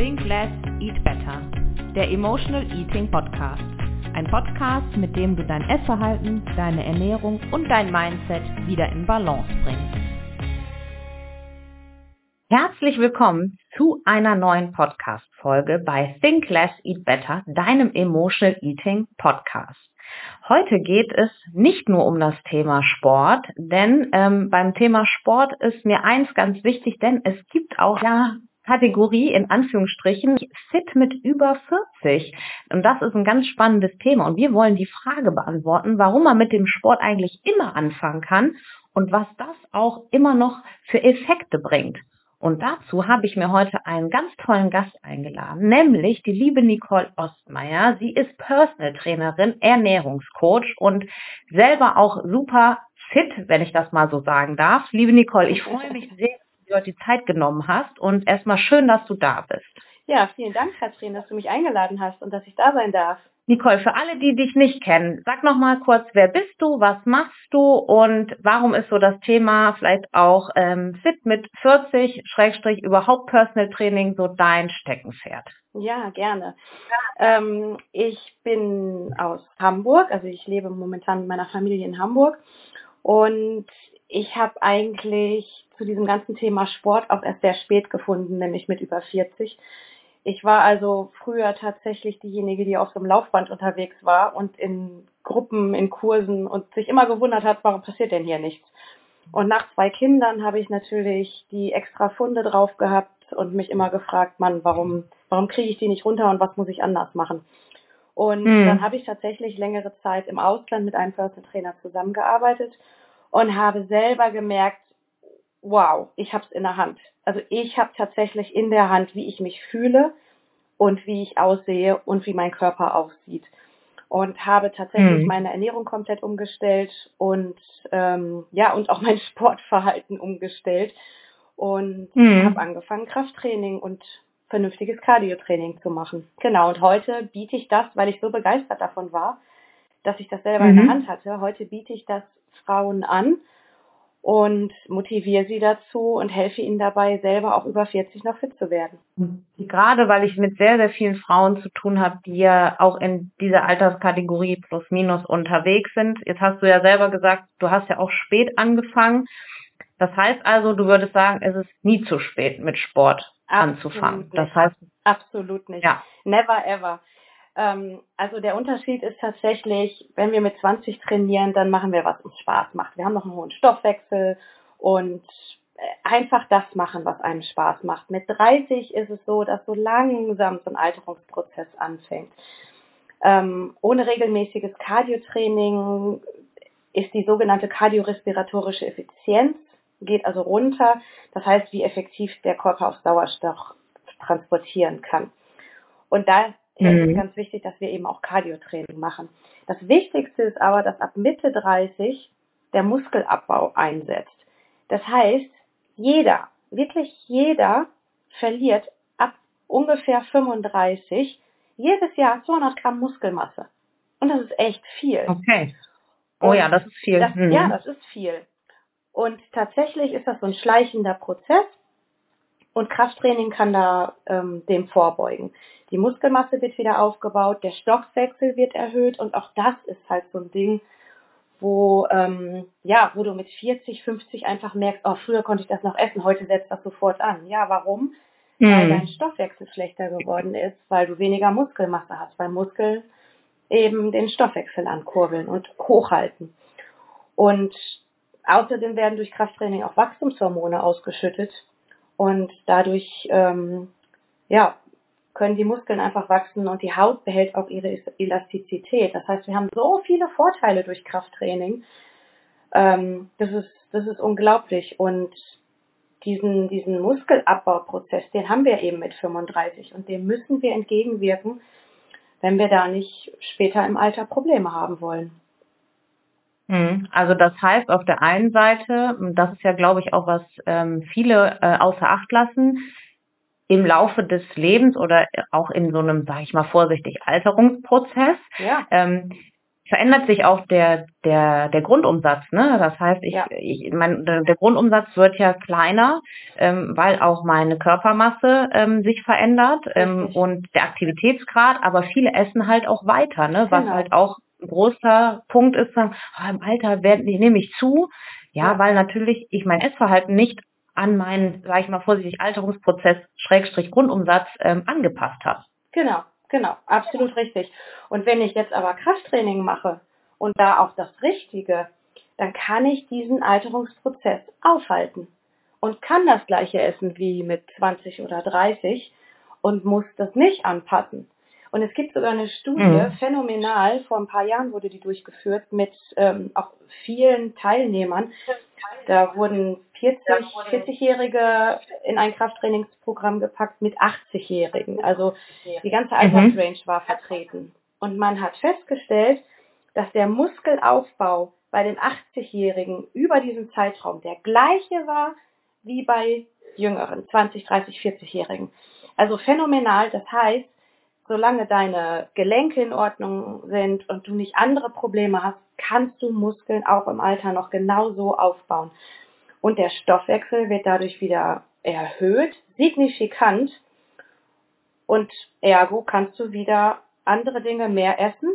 Think Less, Eat Better, der Emotional Eating Podcast. Ein Podcast, mit dem du dein Essverhalten, deine Ernährung und dein Mindset wieder in Balance bringst. Herzlich willkommen zu einer neuen Podcast-Folge bei Think Less, Eat Better, deinem Emotional Eating Podcast. Heute geht es nicht nur um das Thema Sport, denn ähm, beim Thema Sport ist mir eins ganz wichtig, denn es gibt auch ja Kategorie in Anführungsstrichen fit mit über 40. Und das ist ein ganz spannendes Thema. Und wir wollen die Frage beantworten, warum man mit dem Sport eigentlich immer anfangen kann und was das auch immer noch für Effekte bringt. Und dazu habe ich mir heute einen ganz tollen Gast eingeladen, nämlich die liebe Nicole Ostmeier. Sie ist Personal Trainerin, Ernährungscoach und selber auch super fit, wenn ich das mal so sagen darf. Liebe Nicole, ich freue mich sehr, du heute die Zeit genommen hast und erstmal schön, dass du da bist. Ja, vielen Dank, Katrin, dass du mich eingeladen hast und dass ich da sein darf. Nicole, für alle, die dich nicht kennen, sag noch mal kurz, wer bist du, was machst du und warum ist so das Thema vielleicht auch ähm, Fit mit 40 Schrägstrich überhaupt Personal Training so dein Steckenpferd? Ja, gerne. Ähm, ich bin aus Hamburg, also ich lebe momentan mit meiner Familie in Hamburg und ich habe eigentlich zu diesem ganzen Thema Sport auch erst sehr spät gefunden, nämlich mit über 40 ich war also früher tatsächlich diejenige, die auf so einem Laufband unterwegs war und in Gruppen, in Kursen und sich immer gewundert hat, warum passiert denn hier nichts. Und nach zwei Kindern habe ich natürlich die extra Funde drauf gehabt und mich immer gefragt, Mann, warum, warum kriege ich die nicht runter und was muss ich anders machen? Und mhm. dann habe ich tatsächlich längere Zeit im Ausland mit einem Personal Trainer zusammengearbeitet und habe selber gemerkt, wow, ich habe es in der Hand. Also ich habe tatsächlich in der Hand, wie ich mich fühle und wie ich aussehe und wie mein Körper aussieht. Und habe tatsächlich mhm. meine Ernährung komplett umgestellt und ähm, ja und auch mein Sportverhalten umgestellt und mhm. habe angefangen Krafttraining und vernünftiges Cardiotraining zu machen. Genau und heute biete ich das, weil ich so begeistert davon war, dass ich das selber mhm. in der mhm. Hand hatte. Heute biete ich das Frauen an und motiviere sie dazu und helfe ihnen dabei, selber auch über 40 noch fit zu werden. Gerade weil ich mit sehr, sehr vielen Frauen zu tun habe, die ja auch in dieser Alterskategorie plus minus unterwegs sind. Jetzt hast du ja selber gesagt, du hast ja auch spät angefangen. Das heißt also, du würdest sagen, es ist nie zu spät mit Sport Absolut anzufangen. Nicht. Das heißt, absolut nicht. Ja. Never ever. Ähm, also der Unterschied ist tatsächlich, wenn wir mit 20 trainieren, dann machen wir, was uns Spaß macht. Wir haben noch einen hohen Stoffwechsel und äh, einfach das machen, was einem Spaß macht. Mit 30 ist es so, dass so langsam so ein Alterungsprozess anfängt. Ähm, ohne regelmäßiges Cardiotraining ist die sogenannte kardiorespiratorische Effizienz, geht also runter. Das heißt, wie effektiv der Körper auf Sauerstoff transportieren kann. Und da mhm. ist ganz wichtig, dass wir eben auch Cardiotraining machen. Das Wichtigste ist aber, dass ab Mitte 30 der Muskelabbau einsetzt. Das heißt, jeder, wirklich jeder verliert ab ungefähr 35 jedes Jahr 200 Gramm Muskelmasse. Und das ist echt viel. Okay. Oh ja, das ist viel. Das, mhm. Ja, das ist viel. Und tatsächlich ist das so ein schleichender Prozess. Und Krafttraining kann da ähm, dem vorbeugen. Die Muskelmasse wird wieder aufgebaut, der Stoffwechsel wird erhöht und auch das ist halt so ein Ding, wo ähm, ja, wo du mit 40, 50 einfach merkst, oh, früher konnte ich das noch essen, heute setzt das sofort an. Ja, warum? Mhm. Weil dein Stoffwechsel schlechter geworden ist, weil du weniger Muskelmasse hast, weil Muskeln eben den Stoffwechsel ankurbeln und hochhalten. Und außerdem werden durch Krafttraining auch Wachstumshormone ausgeschüttet und dadurch ähm, ja, können die Muskeln einfach wachsen und die Haut behält auch ihre Elastizität. Das heißt, wir haben so viele Vorteile durch Krafttraining. Ähm, das ist, das ist unglaublich. Und diesen, diesen Muskelabbauprozess, den haben wir eben mit 35 und dem müssen wir entgegenwirken, wenn wir da nicht später im Alter Probleme haben wollen. Mhm. Also das heißt auf der einen Seite, das ist ja glaube ich auch was ähm, viele äh, außer Acht lassen, im Laufe des Lebens oder auch in so einem, sage ich mal vorsichtig, Alterungsprozess, ja. ähm, verändert sich auch der, der, der Grundumsatz. Ne? Das heißt, ich, Ja. ich mein, der Grundumsatz wird ja kleiner, ähm, weil auch meine Körpermasse ähm, sich verändert ähm, und der Aktivitätsgrad, aber viele essen halt auch weiter, ne? was Genau. halt auch ein großer Punkt ist, sagen, ah, im Alter werden die nehme ich zu. Ja, Ja. weil natürlich ich mein Essverhalten nicht an meinen, sage ich mal vorsichtig, Alterungsprozess Schrägstrich Grundumsatz ähm, angepasst habe. Genau, genau, absolut richtig. Und wenn ich jetzt aber Krafttraining mache und da auch das Richtige, dann kann ich diesen Alterungsprozess aufhalten und kann das gleiche essen wie mit 20 oder 30 und muss das nicht anpassen. Und es gibt sogar eine Studie, Mhm. phänomenal, vor ein paar Jahren wurde die durchgeführt mit ähm, auch vielen Teilnehmern. Da wurden 40, 40-Jährige in ein Krafttrainingsprogramm gepackt mit 80-Jährigen. Also die ganze Altersrange war vertreten. Und man hat festgestellt, dass der Muskelaufbau bei den 80-Jährigen über diesen Zeitraum der gleiche war wie bei jüngeren, 20, 30, 40-Jährigen. Also phänomenal. Das heißt, solange deine Gelenke in Ordnung sind und du nicht andere Probleme hast, kannst du Muskeln auch im Alter noch genauso aufbauen. Und der Stoffwechsel wird dadurch wieder erhöht, signifikant. Und ergo kannst du wieder andere Dinge mehr essen,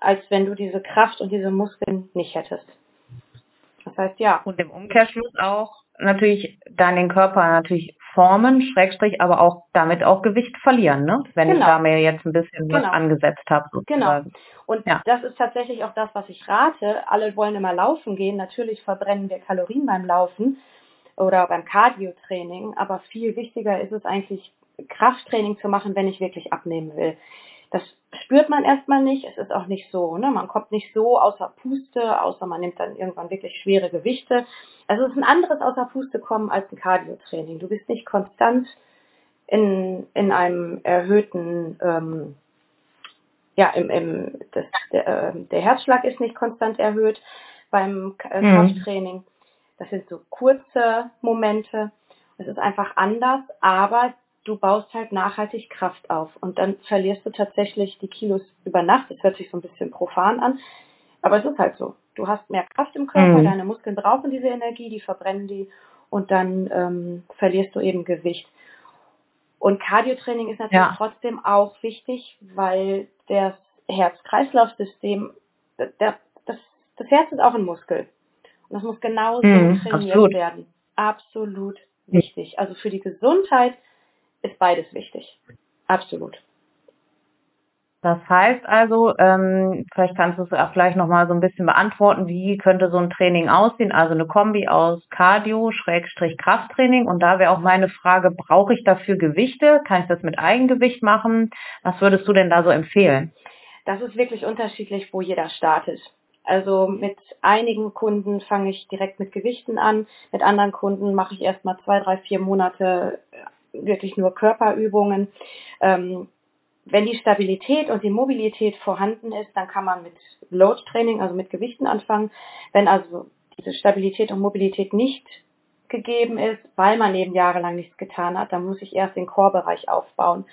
als wenn du diese Kraft und diese Muskeln nicht hättest. Das heißt, ja, Und im Umkehrschluss auch natürlich dann den Körper natürlich formen, Schrägstrich, aber auch damit auch Gewicht verlieren, ne? Wenn ich Genau. da mir jetzt ein bisschen was Genau. angesetzt habe. Genau. Und Ja. das ist tatsächlich auch das, was ich rate. Alle wollen immer laufen gehen. Natürlich verbrennen wir Kalorien beim Laufen oder beim Cardio-Training, aber viel wichtiger ist es eigentlich, Krafttraining zu machen, wenn ich wirklich abnehmen will. Das spürt man erstmal nicht. Es ist auch nicht so, ne? Man kommt nicht so außer Puste, außer man nimmt dann irgendwann wirklich schwere Gewichte. Also es ist ein anderes außer Puste kommen als ein Cardio-Training. Du bist nicht konstant in, in einem erhöhten ähm, ja, im, im, das, der, äh, der Herzschlag ist nicht konstant erhöht beim äh, Mhm. Krafttraining. Das sind so kurze Momente. Es ist einfach anders, aber du baust halt nachhaltig Kraft auf und dann verlierst du tatsächlich die Kilos über Nacht. Das hört sich so ein bisschen profan an, aber es ist halt so. Du hast mehr Kraft im Körper, Mhm. deine Muskeln brauchen diese Energie, die verbrennen die und dann ähm, verlierst du eben Gewicht. Und Cardiotraining ist natürlich Ja. trotzdem auch wichtig, weil das Herz-Kreislauf-System, das, das, das Herz ist auch ein Muskel. Und das muss genauso Mhm, trainiert absolut. werden. Absolut wichtig. Also für die Gesundheit ist beides wichtig. Absolut. Das heißt also, ähm, vielleicht kannst du es auch vielleicht nochmal so ein bisschen beantworten, wie könnte so ein Training aussehen? Also eine Kombi aus Cardio, Schrägstrich Krafttraining. Und da wäre auch meine Frage, brauche ich dafür Gewichte? Kann ich das mit Eigengewicht machen? Was würdest du denn da so empfehlen? Das ist wirklich unterschiedlich, wo jeder startet. Also mit einigen Kunden fange ich direkt mit Gewichten an, mit anderen Kunden mache ich erstmal zwei, drei, vier Monate wirklich nur Körperübungen. Ähm, wenn die Stabilität und die Mobilität vorhanden ist, dann kann man mit Load Training, also mit Gewichten anfangen. Wenn also diese Stabilität und Mobilität nicht gegeben ist, weil man eben jahrelang nichts getan hat, dann muss ich erst den Core-Bereich aufbauen,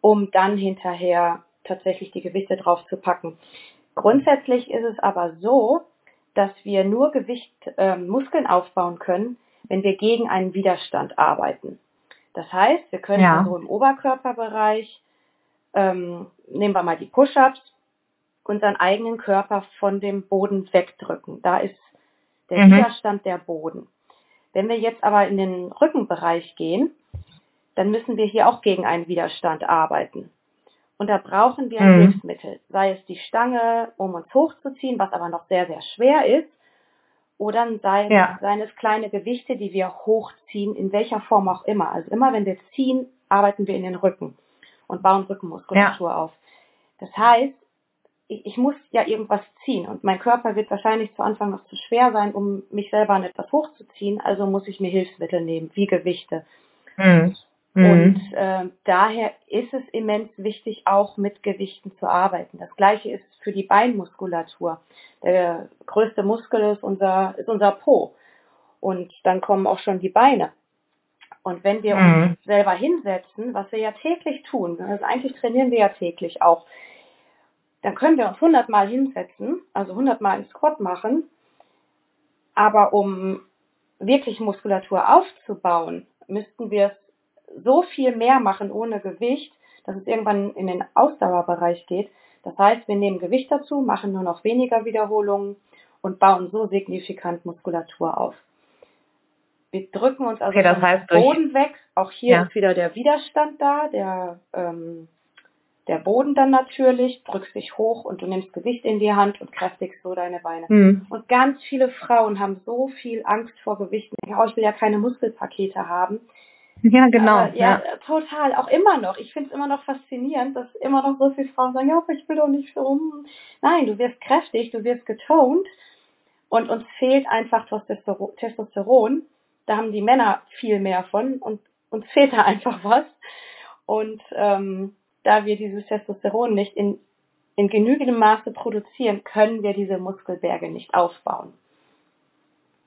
um dann hinterher tatsächlich die Gewichte drauf zu packen. Grundsätzlich ist es aber so, dass wir nur Gewicht, ähm, Muskeln aufbauen können, wenn wir gegen einen Widerstand arbeiten. Das heißt, wir können Ja. also im Oberkörperbereich, ähm, nehmen wir mal die Push-ups, unseren eigenen Körper von dem Boden wegdrücken. Da ist der Mhm. Widerstand der Boden. Wenn wir jetzt aber in den Rückenbereich gehen, dann müssen wir hier auch gegen einen Widerstand arbeiten. Und da brauchen wir ein Mhm. Hilfsmittel, sei es die Stange, um uns hochzuziehen, was aber noch sehr, sehr schwer ist, oder sei es, Ja. seien es kleine Gewichte, die wir hochziehen, in welcher Form auch immer. Also immer wenn wir ziehen, arbeiten wir in den Rücken und bauen Rückenmuskulatur auf. Das heißt, ich, ich muss ja irgendwas ziehen und mein Körper wird wahrscheinlich zu Anfang noch zu schwer sein, um mich selber an etwas hochzuziehen, also muss ich mir Hilfsmittel nehmen, wie Gewichte. Mhm. Und Mhm. äh, daher ist es immens wichtig, auch mit Gewichten zu arbeiten. Das gleiche ist für die Beinmuskulatur. Der größte Muskel ist unser, ist unser Po. Und dann kommen auch schon die Beine. Und wenn wir Mhm. uns selber hinsetzen, was wir ja täglich tun, also eigentlich trainieren wir ja täglich auch, dann können wir uns hundertmal hinsetzen, also hundertmal einen Squat machen. Aber um wirklich Muskulatur aufzubauen, müssten wir es so viel mehr machen ohne Gewicht, dass es irgendwann in den Ausdauerbereich geht. Das heißt, wir nehmen Gewicht dazu, machen nur noch weniger Wiederholungen und bauen so signifikant Muskulatur auf. Wir drücken uns also okay, das heißt, vom Boden weg. Auch hier ja. ist wieder der Widerstand da, der, ähm, der Boden dann natürlich, drückst dich hoch und du nimmst Gewicht in die Hand und kräftigst so deine Beine. Mhm. Und ganz viele Frauen haben so viel Angst vor Gewichten. Ja, ich will ja keine Muskelpakete haben. Ja, genau. Aber, ja, ja, total. Auch immer noch. Ich finde es immer noch faszinierend, dass immer noch so viele Frauen sagen, ja, aber ich will doch nicht so rum. Nein, du wirst kräftig, du wirst getont und uns fehlt einfach Testosteron da haben die Männer viel mehr von und uns fehlt da einfach was. Und ähm, da wir dieses Testosteron nicht in, in genügendem Maße produzieren, können wir diese Muskelberge nicht aufbauen.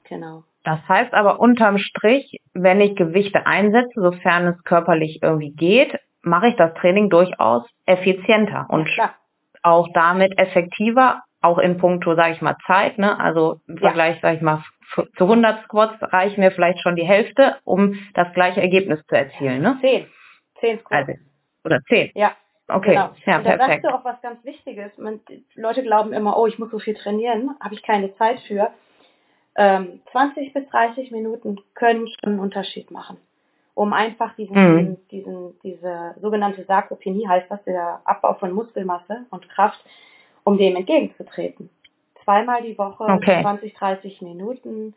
Genau. Das heißt aber unterm Strich, wenn ich Gewichte einsetze, sofern es körperlich irgendwie geht, mache ich das Training durchaus effizienter und ja, auch damit effektiver, auch in puncto, sage ich mal, Zeit. Ne? Also im Vergleich, ja. sage ich mal, zu 100 Squats reichen mir vielleicht schon die Hälfte, um das gleiche Ergebnis zu erzielen, ne? Zehn. Zehn Squats. Also, oder zehn. Ja. Okay, genau. ja, und da perfekt. sagst du auch was ganz Wichtiges. Man, Leute glauben immer, oh, ich muss so viel trainieren, habe ich keine Zeit für. Ähm, 20 bis 30 Minuten können schon einen Unterschied machen. Um einfach diesen, mhm. diesen, diese sogenannte Sarkopenie heißt das, der Abbau von Muskelmasse und Kraft, um dem entgegenzutreten zweimal die Woche, okay. 20, 30 Minuten,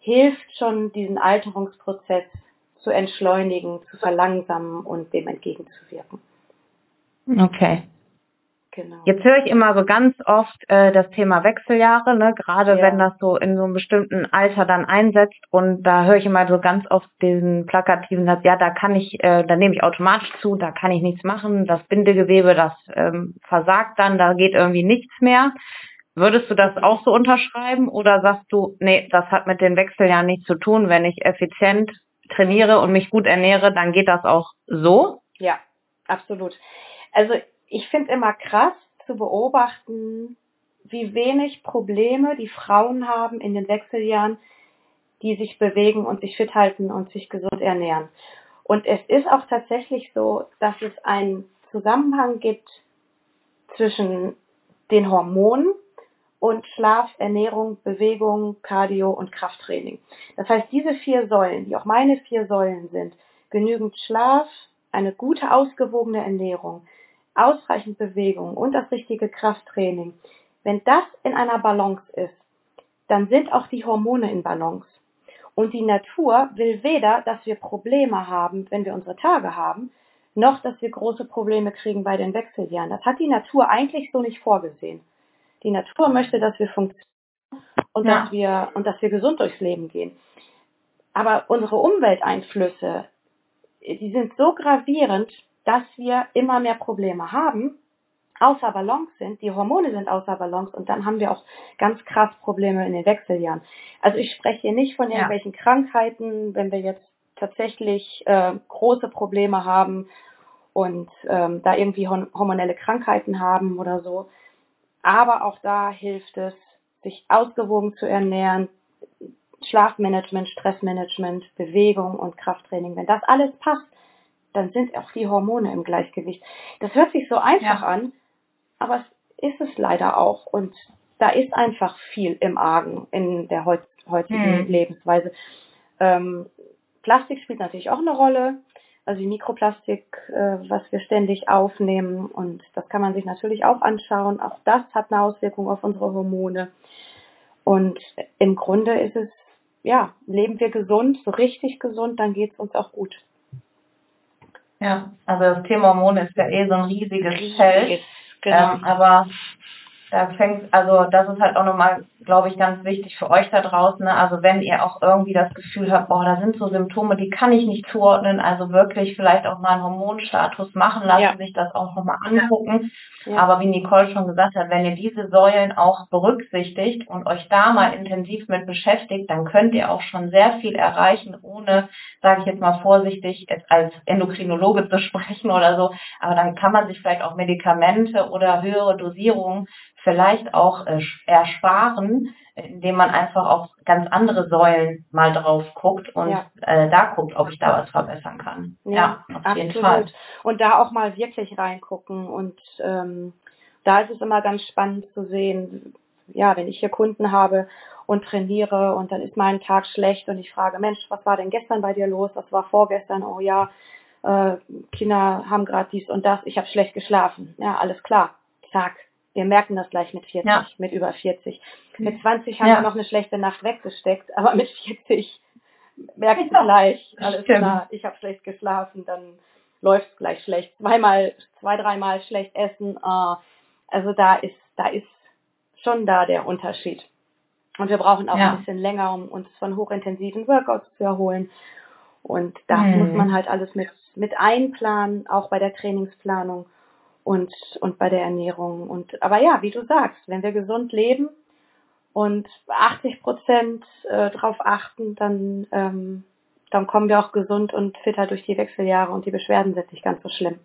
hilft schon, diesen Alterungsprozess zu entschleunigen, zu verlangsamen und dem entgegenzuwirken. Okay. Genau. Jetzt höre ich immer so ganz oft äh, das Thema Wechseljahre, ne? gerade ja. wenn das so in so einem bestimmten Alter dann einsetzt und da höre ich immer so ganz oft diesen plakativen Satz, ja, da kann ich, äh, da nehme ich automatisch zu, da kann ich nichts machen, das Bindegewebe, das ähm, versagt dann, da geht irgendwie nichts mehr. Würdest du das auch so unterschreiben oder sagst du, nee, das hat mit den Wechseljahren nichts zu tun, wenn ich effizient trainiere und mich gut ernähre, dann geht das auch so? Ja, absolut. Also ich finde immer krass zu beobachten, wie wenig Probleme die Frauen haben in den Wechseljahren, die sich bewegen und sich fit halten und sich gesund ernähren. Und es ist auch tatsächlich so, dass es einen Zusammenhang gibt zwischen den Hormonen und Schlaf, Ernährung, Bewegung, Cardio und Krafttraining. Das heißt, diese vier Säulen, die auch meine vier Säulen sind, genügend Schlaf, eine gute ausgewogene Ernährung, ausreichend Bewegung und das richtige Krafttraining. Wenn das in einer Balance ist, dann sind auch die Hormone in Balance. Und die Natur will weder, dass wir Probleme haben, wenn wir unsere Tage haben, noch dass wir große Probleme kriegen bei den Wechseljahren. Das hat die Natur eigentlich so nicht vorgesehen. Die Natur möchte, dass wir funktionieren und ja. dass wir und dass wir gesund durchs Leben gehen. Aber unsere Umwelteinflüsse, die sind so gravierend, dass wir immer mehr Probleme haben, außer Balance sind, die Hormone sind außer Balance und dann haben wir auch ganz krass Probleme in den Wechseljahren. Also ich spreche hier nicht von irgendwelchen ja. Krankheiten, wenn wir jetzt tatsächlich äh, große Probleme haben und ähm, da irgendwie hormonelle Krankheiten haben oder so. Aber auch da hilft es, sich ausgewogen zu ernähren, Schlafmanagement, Stressmanagement, Bewegung und Krafttraining. Wenn das alles passt, dann sind auch die Hormone im Gleichgewicht. Das hört sich so einfach ja. an, aber es ist es leider auch. Und da ist einfach viel im Argen in der heutigen hm. Lebensweise. Ähm, Plastik spielt natürlich auch eine Rolle also die Mikroplastik, äh, was wir ständig aufnehmen. Und das kann man sich natürlich auch anschauen. Auch das hat eine Auswirkung auf unsere Hormone. Und im Grunde ist es, ja, leben wir gesund, so richtig gesund, dann geht es uns auch gut. Ja, also das Thema Hormone ist ja eh so ein riesiges Feld. Genau. Ähm, aber da fängt, also das ist halt auch nochmal, glaube ich, ganz wichtig für euch da draußen. Ne? Also wenn ihr auch irgendwie das Gefühl habt, boah, da sind so Symptome, die kann ich nicht zuordnen, also wirklich vielleicht auch mal einen Hormonstatus machen lassen, ja. sich das auch nochmal angucken. Ja. Aber wie Nicole schon gesagt hat, wenn ihr diese Säulen auch berücksichtigt und euch da mal intensiv mit beschäftigt, dann könnt ihr auch schon sehr viel erreichen, ohne, sage ich jetzt mal vorsichtig, als Endokrinologe zu sprechen oder so. Aber dann kann man sich vielleicht auch Medikamente oder höhere Dosierungen vielleicht auch äh, ersparen, indem man einfach auf ganz andere Säulen mal drauf guckt und ja. äh, da guckt, ob ich da was verbessern kann. Ja, ja auf absolut. jeden Fall. Und da auch mal wirklich reingucken. Und ähm, da ist es immer ganz spannend zu sehen, ja, wenn ich hier Kunden habe und trainiere und dann ist mein Tag schlecht und ich frage, Mensch, was war denn gestern bei dir los? Was war vorgestern? Oh ja, äh, Kinder haben gerade dies und das, ich habe schlecht geschlafen. Ja, alles klar. Zack, wir merken das gleich mit 40, ja. mit über 40. Mit 20 haben ja. wir noch eine schlechte Nacht weggesteckt, aber mit 40 merkt ja. gleich, alles Stimmt. klar, ich habe schlecht geschlafen, dann läuft es gleich schlecht. Zweimal, zwei, dreimal schlecht essen. Äh, also da ist, da ist schon da der Unterschied. Und wir brauchen auch ja. ein bisschen länger, um uns von hochintensiven Workouts zu erholen. Und das mhm. muss man halt alles mit, mit einplanen, auch bei der Trainingsplanung und, und bei der Ernährung. Und, aber ja, wie du sagst, wenn wir gesund leben und 80 Prozent äh, drauf achten, dann, ähm, dann kommen wir auch gesund und fitter durch die Wechseljahre und die Beschwerden sind nicht ganz so schlimm.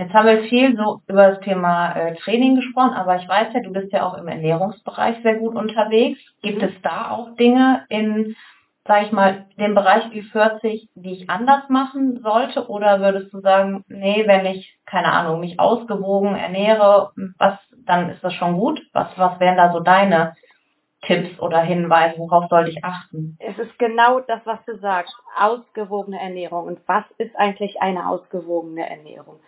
Jetzt haben wir viel so über das Thema äh, Training gesprochen, aber ich weiß ja, du bist ja auch im Ernährungsbereich sehr gut unterwegs. Gibt es da auch Dinge in sage ich mal, den Bereich Ü40, die ich anders machen sollte? Oder würdest du sagen, nee, wenn ich, keine Ahnung, mich ausgewogen ernähre, was, dann ist das schon gut? Was, was wären da so deine Tipps oder Hinweise, worauf sollte ich achten? Es ist genau das, was du sagst. Ausgewogene Ernährung. Und was ist eigentlich eine ausgewogene Ernährung?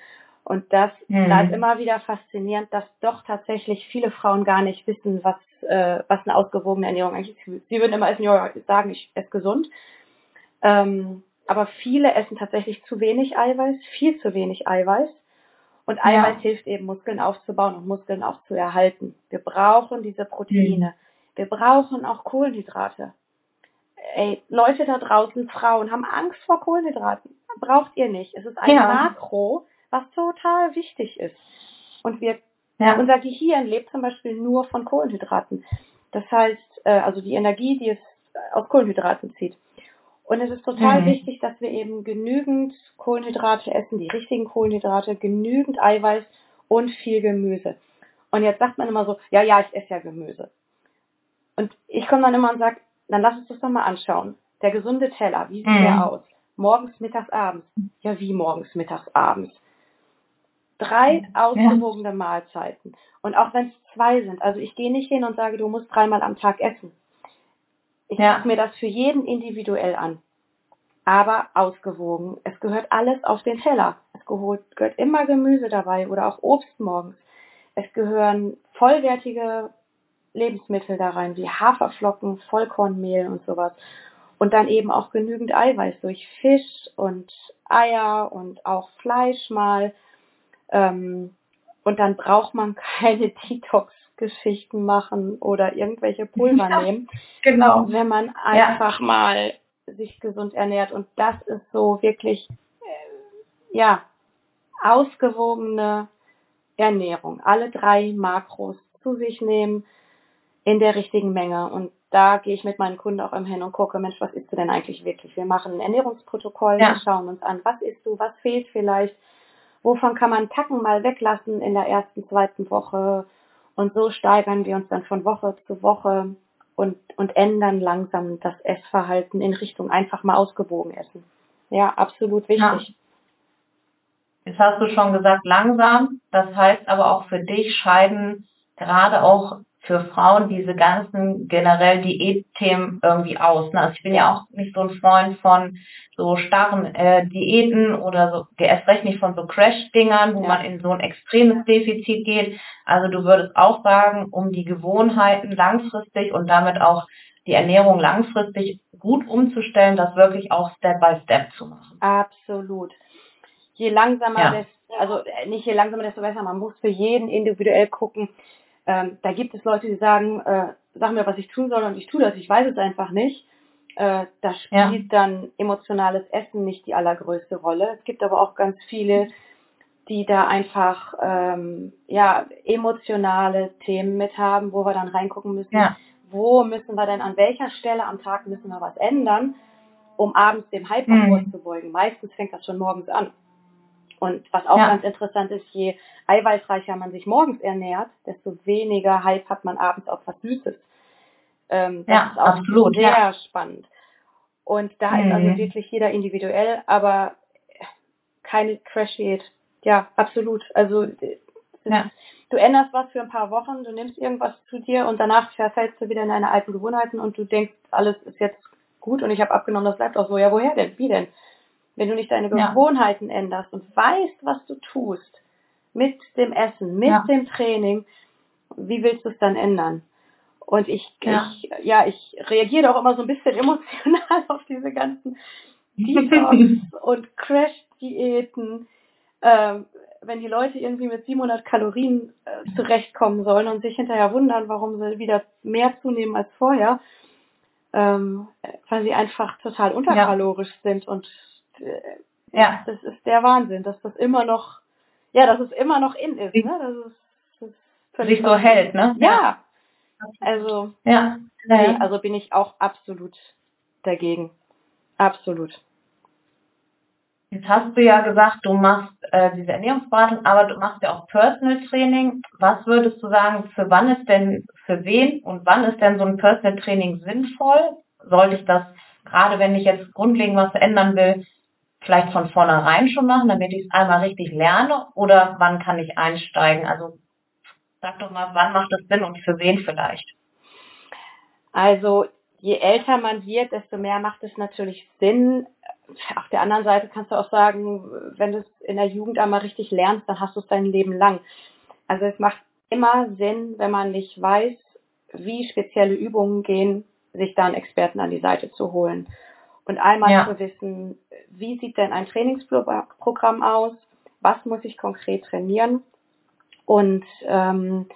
Und das mhm. bleibt immer wieder faszinierend, dass doch tatsächlich viele Frauen gar nicht wissen, was, äh, was eine ausgewogene Ernährung eigentlich ist. Sie würden immer essen, ja, sagen, ich esse gesund. Ähm, aber viele essen tatsächlich zu wenig Eiweiß, viel zu wenig Eiweiß. Und Eiweiß ja. hilft eben, Muskeln aufzubauen und Muskeln auch zu erhalten. Wir brauchen diese Proteine. Mhm. Wir brauchen auch Kohlenhydrate. Ey, Leute da draußen, Frauen, haben Angst vor Kohlenhydraten. Braucht ihr nicht. Es ist ein ja. Makro, was total wichtig ist. Und wir, ja. unser Gehirn lebt zum Beispiel nur von Kohlenhydraten. Das heißt, äh, also die Energie, die es aus Kohlenhydraten zieht. Und es ist total mhm. wichtig, dass wir eben genügend Kohlenhydrate essen, die richtigen Kohlenhydrate, genügend Eiweiß und viel Gemüse. Und jetzt sagt man immer so, ja, ja, ich esse ja Gemüse. Und ich komme dann immer und sage, dann lass uns das doch mal anschauen. Der gesunde Teller, wie sieht mhm. der aus? Morgens, mittags, abends. Ja, wie morgens, mittags, abends? Drei ausgewogene ja. Mahlzeiten. Und auch wenn es zwei sind, also ich gehe nicht hin und sage, du musst dreimal am Tag essen. Ich ja. gucke mir das für jeden individuell an. Aber ausgewogen. Es gehört alles auf den Teller. Es gehört immer Gemüse dabei oder auch Obst morgens. Es gehören vollwertige Lebensmittel da rein, wie Haferflocken, Vollkornmehl und sowas. Und dann eben auch genügend Eiweiß durch Fisch und Eier und auch Fleisch mal ähm, und dann braucht man keine Detox-Geschichten machen oder irgendwelche Pulver ja, nehmen. Genau. Wenn man einfach ja. mal sich gesund ernährt. Und das ist so wirklich, äh, ja, ausgewogene Ernährung. Alle drei Makros zu sich nehmen in der richtigen Menge. Und da gehe ich mit meinen Kunden auch immer hin und gucke, Mensch, was isst du denn eigentlich wirklich? Wir machen ein Ernährungsprotokoll, ja. wir schauen uns an, was isst du, was fehlt vielleicht, wovon kann man Tacken mal weglassen in der ersten, zweiten Woche. Und so steigern wir uns dann von Woche zu Woche und, und ändern langsam das Essverhalten in Richtung einfach mal ausgewogen essen. Ja, absolut wichtig. Ja. Jetzt hast du schon gesagt, langsam. Das heißt aber auch für dich scheiden gerade auch für Frauen diese ganzen generell Diätthemen irgendwie aus. Ne? Also ich bin ja auch nicht so ein Freund von so starren äh, Diäten oder so, erst recht nicht von so Crash-Dingern, wo ja. man in so ein extremes Defizit geht. Also du würdest auch sagen, um die Gewohnheiten langfristig und damit auch die Ernährung langfristig gut umzustellen, das wirklich auch Step by Step zu machen. Absolut. Je langsamer, ja. Also äh, nicht je langsamer, desto besser. Man muss für jeden individuell gucken. Ähm, da gibt es Leute, die sagen, äh, sag mir, was ich tun soll und ich tue das. Ich weiß es einfach nicht. Äh, da spielt ja. dann emotionales Essen nicht die allergrößte Rolle. Es gibt aber auch ganz viele, die da einfach ähm, ja emotionale Themen mit haben, wo wir dann reingucken müssen. Ja. Wo müssen wir denn an welcher Stelle am Tag müssen wir was ändern, um abends dem Hype mhm. vorzubeugen? Meistens fängt das schon morgens an. Und was auch ja. ganz interessant ist, je eiweißreicher man sich morgens ernährt, desto weniger Hype hat man abends auf was Süßes. Ähm, das ja, ist auch absolut, sehr ja. spannend. Und da mhm. ist also wirklich jeder individuell, aber keine Crash-Diät. Ja, absolut. Also ja. du änderst was für ein paar Wochen, du nimmst irgendwas zu dir und danach verfällst du wieder in deine alten Gewohnheiten und du denkst, alles ist jetzt gut und ich habe abgenommen, das bleibt auch so. Ja, woher denn? Wie denn? Wenn du nicht deine Gewohnheiten ja. änderst und weißt, was du tust mit dem Essen, mit ja. dem Training, wie willst du es dann ändern? Und ich, ja. ich, ja, ich reagiere auch immer so ein bisschen emotional auf diese ganzen Detox und Crash-Diäten. Ähm, wenn die Leute irgendwie mit 700 Kalorien äh, zurechtkommen sollen und sich hinterher wundern, warum sie wieder mehr zunehmen als vorher, ähm, weil sie einfach total unterkalorisch ja. sind und äh, ja. das ist der Wahnsinn, dass das immer noch, ja, dass es immer noch in ist, ne? Das ist, das ist sich so hält, ne? Ja. Also, ja. Nee, also bin ich auch absolut dagegen. Absolut. Jetzt hast du ja gesagt, du machst äh, diese Ernährungsberatung, aber du machst ja auch Personal Training. Was würdest du sagen, für wann ist denn, für wen und wann ist denn so ein Personal Training sinnvoll? Sollte ich das, gerade wenn ich jetzt grundlegend was ändern will, vielleicht von vornherein schon machen, damit ich es einmal richtig lerne? Oder wann kann ich einsteigen? Also sag doch mal, wann macht es Sinn und für wen vielleicht? Also je älter man wird, desto mehr macht es natürlich Sinn. Auf der anderen Seite kannst du auch sagen, wenn du es in der Jugend einmal richtig lernst, dann hast du es dein Leben lang. Also es macht immer Sinn, wenn man nicht weiß, wie spezielle Übungen gehen, sich da einen Experten an die Seite zu holen. Und einmal ja. zu wissen, wie sieht denn ein Trainingsprogramm aus? Was muss ich konkret trainieren? Und, ähm,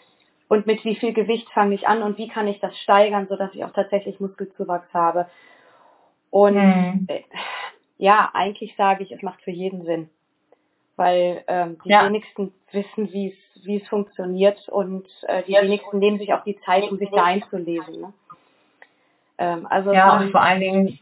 und mit wie viel Gewicht fange ich an und wie kann ich das steigern, sodass ich auch tatsächlich Muskelzuwachs habe? Und mhm. äh, ja, eigentlich sage ich, es macht für jeden Sinn. Weil ähm, die ja. wenigsten wissen, wie es wie es funktioniert und äh, die wenigsten nehmen sich auch die Zeit, um sich da einzulesen. Ne? Ähm, also ja, und vor allen Dingen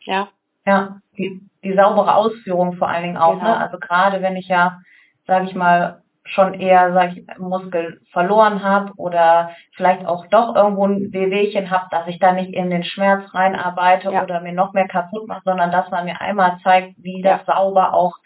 ja. Ja, die, die saubere Ausführung vor allen Dingen auch. Ne? Genau. Ne? Also gerade wenn ich ja, sage ich mal, schon eher, sag ich, Muskel verloren habe oder vielleicht auch doch irgendwo ein Wehwehchen habe, dass ich da nicht in den Schmerz reinarbeite ja. oder mir noch mehr kaputt mache, sondern dass man mir einmal zeigt, wie ja. das sauber auch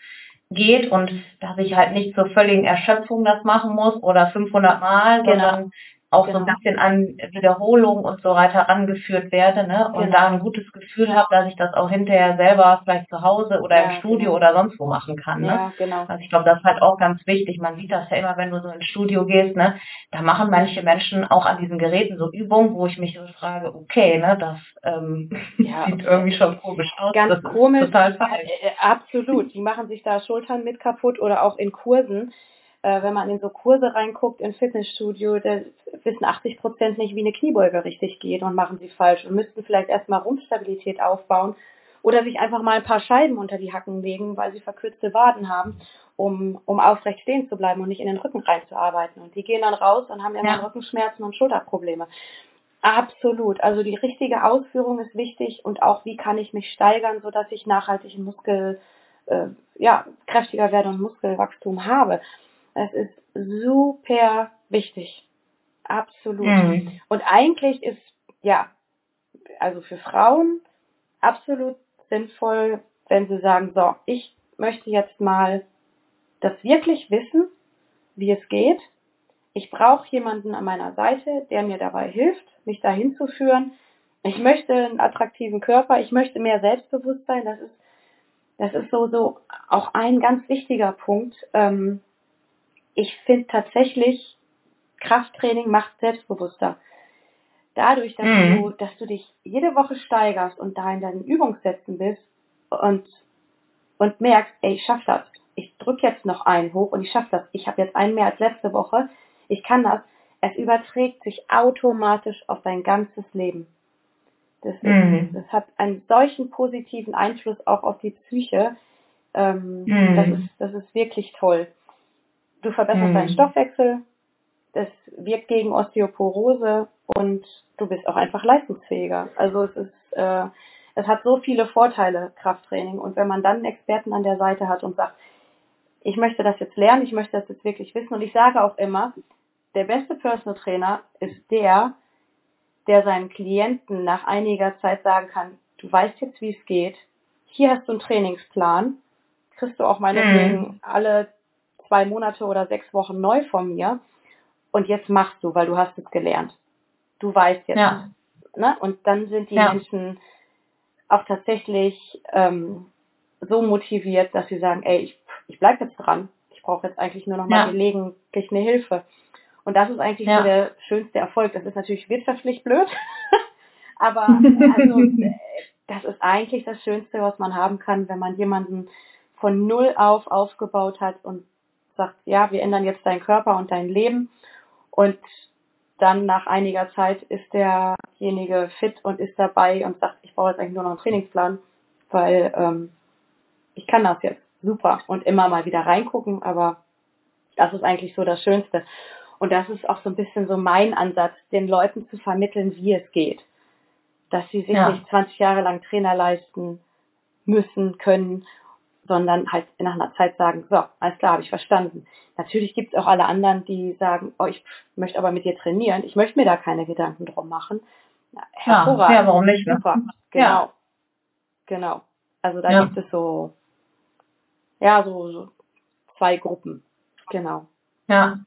geht und dass ich halt nicht zur völligen Erschöpfung das machen muss oder 500 Mal, genau. sondern auch genau. so ein genau. bisschen an Wiederholung und so weiter rangeführt werde, ne? Und genau. da ein gutes Gefühl habe, dass ich das auch hinterher selber vielleicht zu Hause oder ja, im Studio genau. oder sonst wo machen kann, ne? Ja, genau. Also ich glaube, das ist halt auch ganz wichtig. Man sieht das ja immer, wenn du so ins Studio gehst, ne? Da machen manche Menschen auch an diesen Geräten so Übungen, wo ich mich so frage, okay, ne, das ähm, ja, sieht irgendwie schon komisch aus. Ganz das komisch. total falsch. Äh, äh, absolut. Die machen sich da Schultern mit kaputt oder auch in Kursen äh, wenn man in so Kurse reinguckt im Fitnessstudio, da wissen 80 Prozent nicht, wie eine Kniebeuge richtig geht und machen sie falsch und müssten vielleicht erstmal Rumpfstabilität aufbauen oder sich einfach mal ein paar Scheiben unter die Hacken legen, weil sie verkürzte Waden haben, um, um aufrecht stehen zu bleiben und nicht in den Rücken reinzuarbeiten. Und die gehen dann raus und haben irgendwann ja. Rückenschmerzen und Schulterprobleme. Absolut. Also die richtige Ausführung ist wichtig und auch wie kann ich mich steigern, sodass ich nachhaltig Muskel, äh, ja, kräftiger werde und Muskelwachstum habe. Es ist super wichtig. Absolut. Mhm. Und eigentlich ist, ja, also für Frauen absolut sinnvoll, wenn sie sagen, so, ich möchte jetzt mal das wirklich wissen, wie es geht. Ich brauche jemanden an meiner Seite, der mir dabei hilft, mich dahin zu führen. Ich möchte einen attraktiven Körper, ich möchte mehr Selbstbewusstsein. Das ist, das ist so, so auch ein ganz wichtiger Punkt. Ähm, ich finde tatsächlich, Krafttraining macht selbstbewusster. Dadurch, dass mhm. du, dass du dich jede Woche steigerst und da in deinen Übungssätzen bist und, und merkst, ey, ich schaff das. Ich drück jetzt noch einen hoch und ich schaffe das. Ich habe jetzt einen mehr als letzte Woche. Ich kann das. Es überträgt sich automatisch auf dein ganzes Leben. Das, ist, Mhm. das hat einen solchen positiven Einfluss auch auf die Psyche. Ähm, Mhm. das, ist, das ist wirklich toll. Du verbesserst Mhm. deinen Stoffwechsel, das wirkt gegen Osteoporose und du bist auch einfach leistungsfähiger. Also es ist, äh, es hat so viele Vorteile, Krafttraining. Und wenn man dann einen Experten an der Seite hat und sagt, ich möchte das jetzt lernen, ich möchte das jetzt wirklich wissen. Und ich sage auch immer, der beste Personal Trainer ist der, der seinen Klienten nach einiger Zeit sagen kann, du weißt jetzt, wie es geht. Hier hast du einen Trainingsplan. Kriegst du auch meinetwegen alle zwei Monate oder sechs Wochen neu von mir. Und jetzt machst du, weil du hast es gelernt. Du weißt jetzt. Ja. Ne? Und dann sind die Ja. Menschen auch tatsächlich ähm, so motiviert, dass sie sagen, ey, ich, ich bleib jetzt dran. Ich brauche jetzt eigentlich nur noch mal Ja. gelegentlich eine Hilfe. Und das ist eigentlich Ja. so der schönste Erfolg. Das ist natürlich wirtschaftlich blöd, aber also, das ist eigentlich das Schönste, was man haben kann, wenn man jemanden von null auf aufgebaut hat und sagt, ja, wir ändern jetzt deinen Körper und dein Leben und dann nach einiger Zeit ist derjenige fit und ist dabei und sagt, ich brauche jetzt eigentlich nur noch einen Trainingsplan, weil ähm, ich kann das jetzt. Super. Und immer mal wieder reingucken, aber das ist eigentlich so das Schönste. Und das ist auch so ein bisschen so mein Ansatz, den Leuten zu vermitteln, wie es geht. Dass sie sich Ja. nicht 20 Jahre lang Trainer leisten müssen, können, sondern halt nach einer Zeit sagen, so, alles klar, habe ich verstanden. Natürlich gibt es auch alle anderen, die sagen, oh, ich möchte aber mit dir trainieren, ich möchte mir da keine Gedanken drum machen. Ja, Hervorragend. ja, warum nicht? Ne? Super, genau. Genau. Also da Ja. gibt es so, ja, so, so zwei Gruppen. Genau. Ja.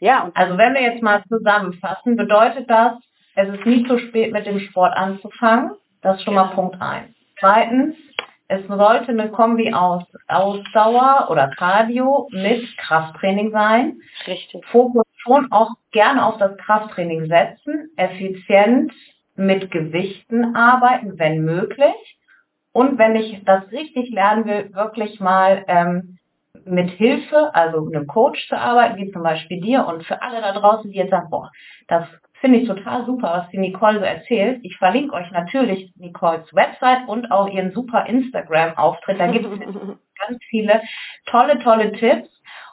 Ja, und Also wenn wir jetzt mal zusammenfassen, bedeutet das, es ist nicht zu spät mit dem Sport anzufangen. Das ist schon mal Genau. Punkt eins. Zweitens, es sollte eine Kombi aus Ausdauer oder Cardio mit Krafttraining sein. richtig. Fokus schon auch gerne auf das Krafttraining setzen, effizient mit Gewichten arbeiten, wenn möglich. Und wenn ich das richtig lernen will, wirklich mal ähm, mit Hilfe, also einem Coach zu arbeiten, wie zum Beispiel dir und für alle da draußen, die jetzt sagen, boah, das finde ich total super, was die Nicole so erzählt. Ich verlinke euch natürlich Nicoles Website und auch ihren super Instagram-Auftritt. Da gibt es ganz viele tolle, tolle Tipps.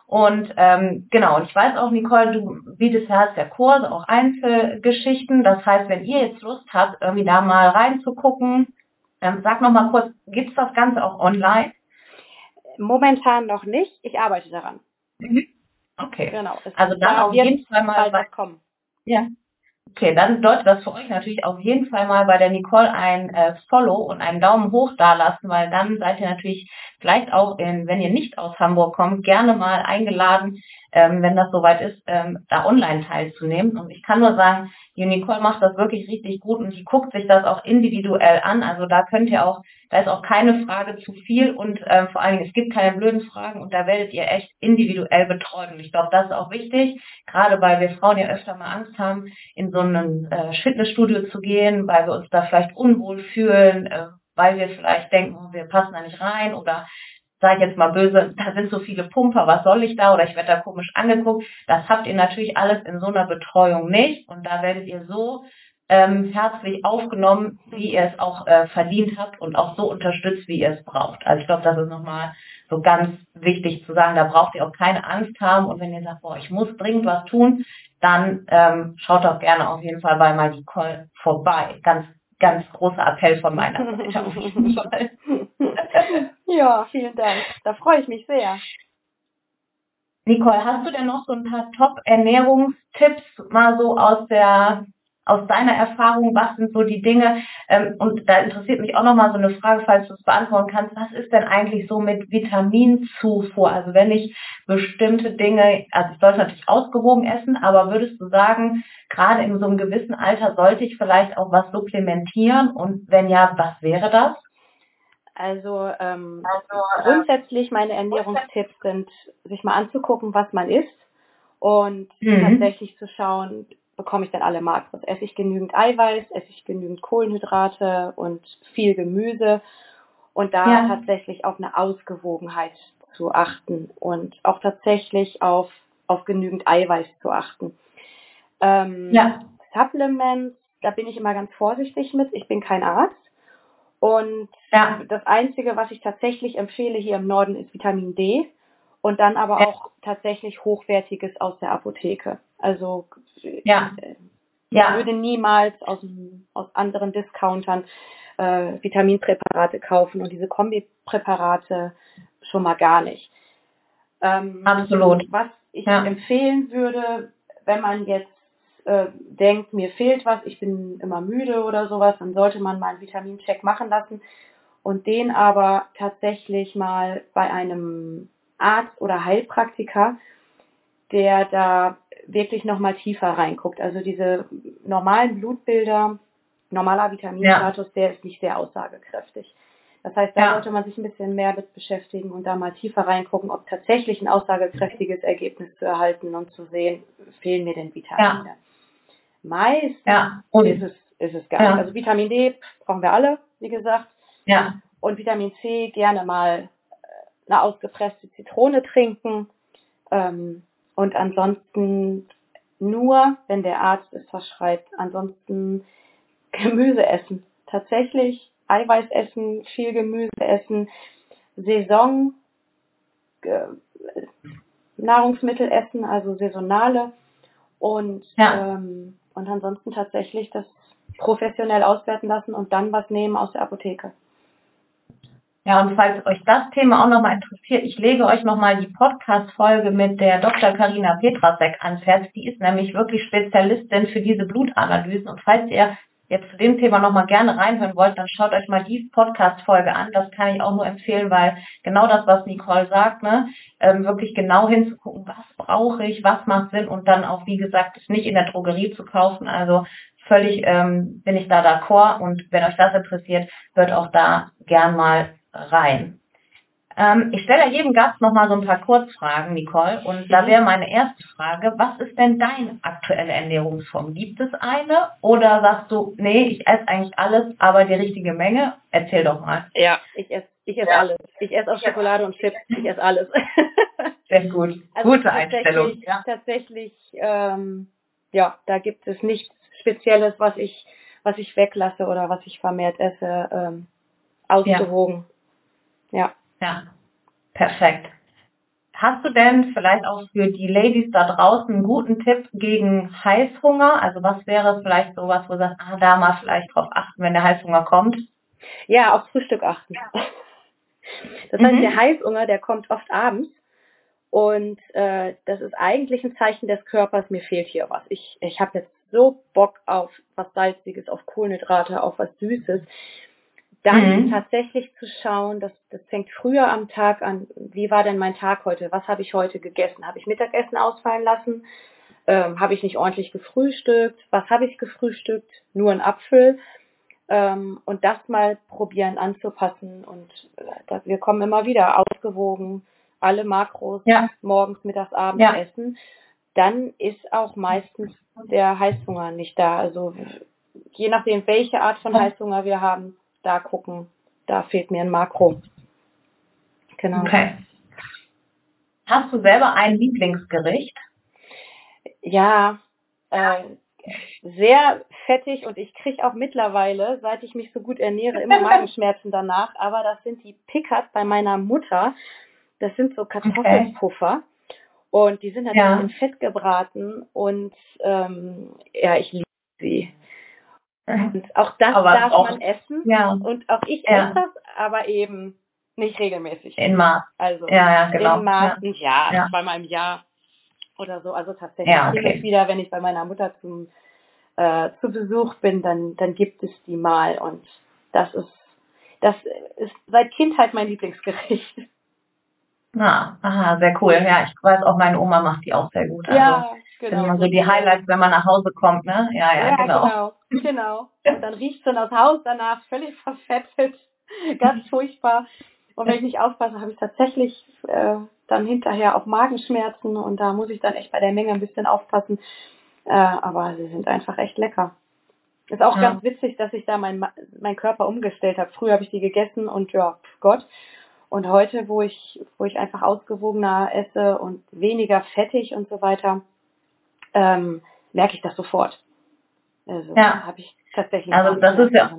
Und ähm, genau, und ich weiß auch, Nicole, du bietest ja, hast ja Kurse, auch Einzelgeschichten. Das heißt, wenn ihr jetzt Lust habt, irgendwie da mal reinzugucken, ähm, sag noch mal kurz, gibt's das Ganze auch online? Momentan noch nicht. Ich arbeite daran. Okay. Genau. Also dann da auf jeden Fall mal was kommen. ja. Okay, dann bedeutet das für euch natürlich auf jeden Fall mal bei der Nicole ein äh, Follow und einen Daumen hoch dalassen, weil dann seid ihr natürlich vielleicht auch, in, wenn ihr nicht aus Hamburg kommt, gerne mal eingeladen, ähm, wenn das soweit ist, ähm, da online teilzunehmen. Und ich kann nur sagen, die Nicole macht das wirklich richtig gut und die guckt sich das auch individuell an. Also da könnt ihr auch, da ist auch keine Frage zu viel und ähm, vor allen Dingen, es gibt keine blöden Fragen und da werdet ihr echt individuell betreut. Und ich glaube, das ist auch wichtig, gerade weil wir Frauen ja öfter mal Angst haben, in so ein äh, Fitnessstudio zu gehen, weil wir uns da vielleicht unwohl fühlen, äh, weil wir vielleicht denken, oh, wir passen da nicht rein oder sage ich jetzt mal böse, da sind so viele Pumper, was soll ich da oder ich werde da komisch angeguckt. Das habt ihr natürlich alles in so einer Betreuung nicht und da werdet ihr so ähm, herzlich aufgenommen, wie ihr es auch äh, verdient habt und auch so unterstützt, wie ihr es braucht. Also ich glaube, das ist nochmal so ganz wichtig zu sagen, da braucht ihr auch keine Angst haben und wenn ihr sagt, boah, ich muss dringend was tun, dann ähm, schaut doch gerne auf jeden Fall bei mal Nicole vorbei. Ganz, ganz großer Appell von meiner Seite auf jeden Fall. Ja, vielen Dank. Da freue ich mich sehr. Nicole, hast du denn noch so ein paar Top-Ernährungstipps mal so aus der aus deiner Erfahrung, was sind so die Dinge? Ähm, und da interessiert mich auch noch mal so eine Frage, falls du es beantworten kannst. Was ist denn eigentlich so mit Vitaminzufuhr? Also wenn ich bestimmte Dinge, also ich sollte natürlich ausgewogen essen, aber würdest du sagen, gerade in so einem gewissen Alter sollte ich vielleicht auch was supplementieren? Und wenn ja, was wäre das? Also, ähm, Also, grundsätzlich meine Ernährungstipps sind, sich mal anzugucken, was man isst und Mhm. tatsächlich zu schauen, bekomme ich denn alle Makros? Esse ich genügend Eiweiß, esse ich genügend Kohlenhydrate und viel Gemüse und da Ja. tatsächlich auf eine Ausgewogenheit zu achten und auch tatsächlich auf, auf genügend Eiweiß zu achten. Ähm, ja. Supplements, da bin ich immer ganz vorsichtig mit. Ich bin kein Arzt. Und ja. das Einzige, was ich tatsächlich empfehle hier im Norden, ist Vitamin D und dann aber ja. auch tatsächlich hochwertiges aus der Apotheke. Also ja. Äh, ja. ich würde niemals aus, aus anderen Discountern äh, Vitaminpräparate kaufen und diese Kombipräparate schon mal gar nicht. Ähm, Absolut. Was ich ja. empfehlen würde, wenn man jetzt äh, denkt, mir fehlt was, ich bin immer müde oder sowas, dann sollte man mal einen Vitamincheck machen lassen und den aber tatsächlich mal bei einem Arzt oder Heilpraktiker, der da wirklich nochmal tiefer reinguckt. Also diese normalen Blutbilder, normaler Vitaminstatus, ja. der ist nicht sehr aussagekräftig. Das heißt, da ja. sollte man sich ein bisschen mehr mit beschäftigen und da mal tiefer reingucken, ob tatsächlich ein aussagekräftiges Ergebnis zu erhalten und zu sehen, fehlen mir denn Vitamine. Ja. Meist ja. ist es, ist es gar nicht. Also Vitamin D brauchen wir alle, wie gesagt. Ja. Und Vitamin C gerne mal eine ausgepresste Zitrone trinken. Ähm, und ansonsten nur, wenn der Arzt es verschreibt. Ansonsten Gemüse essen. Tatsächlich Eiweiß essen, viel Gemüse essen, Saison äh, Nahrungsmittel essen, also saisonale und ja. ähm, und ansonsten tatsächlich das professionell auswerten lassen und dann was nehmen aus der Apotheke. Ja, und falls euch das Thema auch nochmal interessiert, ich lege euch nochmal die Podcast-Folge mit der Dr. Karina Petrasek ans Herz. Die ist nämlich wirklich Spezialistin für diese Blutanalysen. Und falls ihr jetzt zu dem Thema nochmal gerne reinhören wollt, dann schaut euch mal die Podcast-Folge an. Das kann ich auch nur empfehlen, weil genau das, was Nicole sagt, ne, ähm, wirklich genau hinzugucken, was brauche ich, was macht Sinn und dann auch, wie gesagt, es nicht in der Drogerie zu kaufen. Also völlig ähm, bin ich da d'accord und wenn euch das interessiert, hört auch da gern mal rein. Ähm, ich stelle jedem Gast nochmal so ein paar Kurzfragen, Nicole. Und da mhm. wäre meine erste Frage, was ist denn deine aktuelle Ernährungsform? Gibt es eine? Oder sagst du, nee, ich esse eigentlich alles, aber die richtige Menge? Erzähl doch mal. Ja, ich esse ich esse ja. alles. Ich esse auch Schokolade und Chips. Ich esse alles. Sehr gut. Also Gute Einstellung. Ja. Tatsächlich, ähm, ja, da gibt es nichts Spezielles, was ich, was ich weglasse oder was ich vermehrt esse, ähm, ausgewogen. Ja. Ja. Ja, perfekt. Hast du denn vielleicht auch für die Ladies da draußen einen guten Tipp gegen Heißhunger? Also was wäre vielleicht sowas, wo du sagst, ah, da mal vielleicht drauf achten, wenn der Heißhunger kommt? Ja, aufs Frühstück achten. Das heißt, mhm. der Heißhunger, der kommt oft abends und äh, das ist eigentlich ein Zeichen des Körpers, mir fehlt hier was. Ich, ich habe jetzt so Bock auf was Salziges, auf Kohlenhydrate, auf was Süßes dann mhm. tatsächlich zu schauen, das, das fängt früher am Tag an, wie war denn mein Tag heute, was habe ich heute gegessen, habe ich Mittagessen ausfallen lassen, ähm, habe ich nicht ordentlich gefrühstückt, was habe ich gefrühstückt, nur ein Apfel. Ähm, und das mal probieren anzupassen. Und äh, wir kommen immer wieder ausgewogen, alle Makros ja. morgens, mittags, abends ja. essen, dann ist auch meistens der Heißhunger nicht da, also je nachdem, welche Art von Heißhunger wir haben, da gucken, da fehlt mir ein Makro. Genau. Okay. Hast du selber ein Lieblingsgericht? Ja, äh, sehr fettig und ich kriege auch mittlerweile, seit ich mich so gut ernähre, immer Magenschmerzen danach. Aber das sind die Pickers bei meiner Mutter. Das sind so Kartoffelpuffer. Okay. Und die sind natürlich ja. in Fett gebraten und ähm, ja, ich liebe sie. Und auch das aber darf auch, man essen. Ja. Und auch ich ja. esse das, aber eben nicht regelmäßig. In Maß. Also ja, ja, genau. in Maßen, ja, ja, zweimal im Jahr oder so. Also tatsächlich ja, okay. wieder, wenn ich bei meiner Mutter zum äh, zu Besuch bin, dann dann gibt es die mal und das ist das ist seit Kindheit mein Lieblingsgericht. Ah, aha, sehr cool. Ja, ich weiß auch, meine Oma macht die auch sehr gut. Also, ja, genau. Immer so die Highlights, wenn man nach Hause kommt, ne? Ja, ja, ja genau. genau. Genau. Und dann riecht schon das Haus danach völlig verfettet. Ganz furchtbar. Und wenn ich nicht aufpasse, habe ich tatsächlich äh, dann hinterher auch Magenschmerzen und da muss ich dann echt bei der Menge ein bisschen aufpassen. Äh, aber sie sind einfach echt lecker. Ist auch ja. ganz witzig, dass ich da mein, mein Körper umgestellt habe. Früher habe ich die gegessen und ja, Gott. Und heute, wo ich, wo ich einfach ausgewogener esse und weniger fettig und so weiter, ähm, merke ich das sofort. Also Ja. habe ich tatsächlich. Also das ist ja-.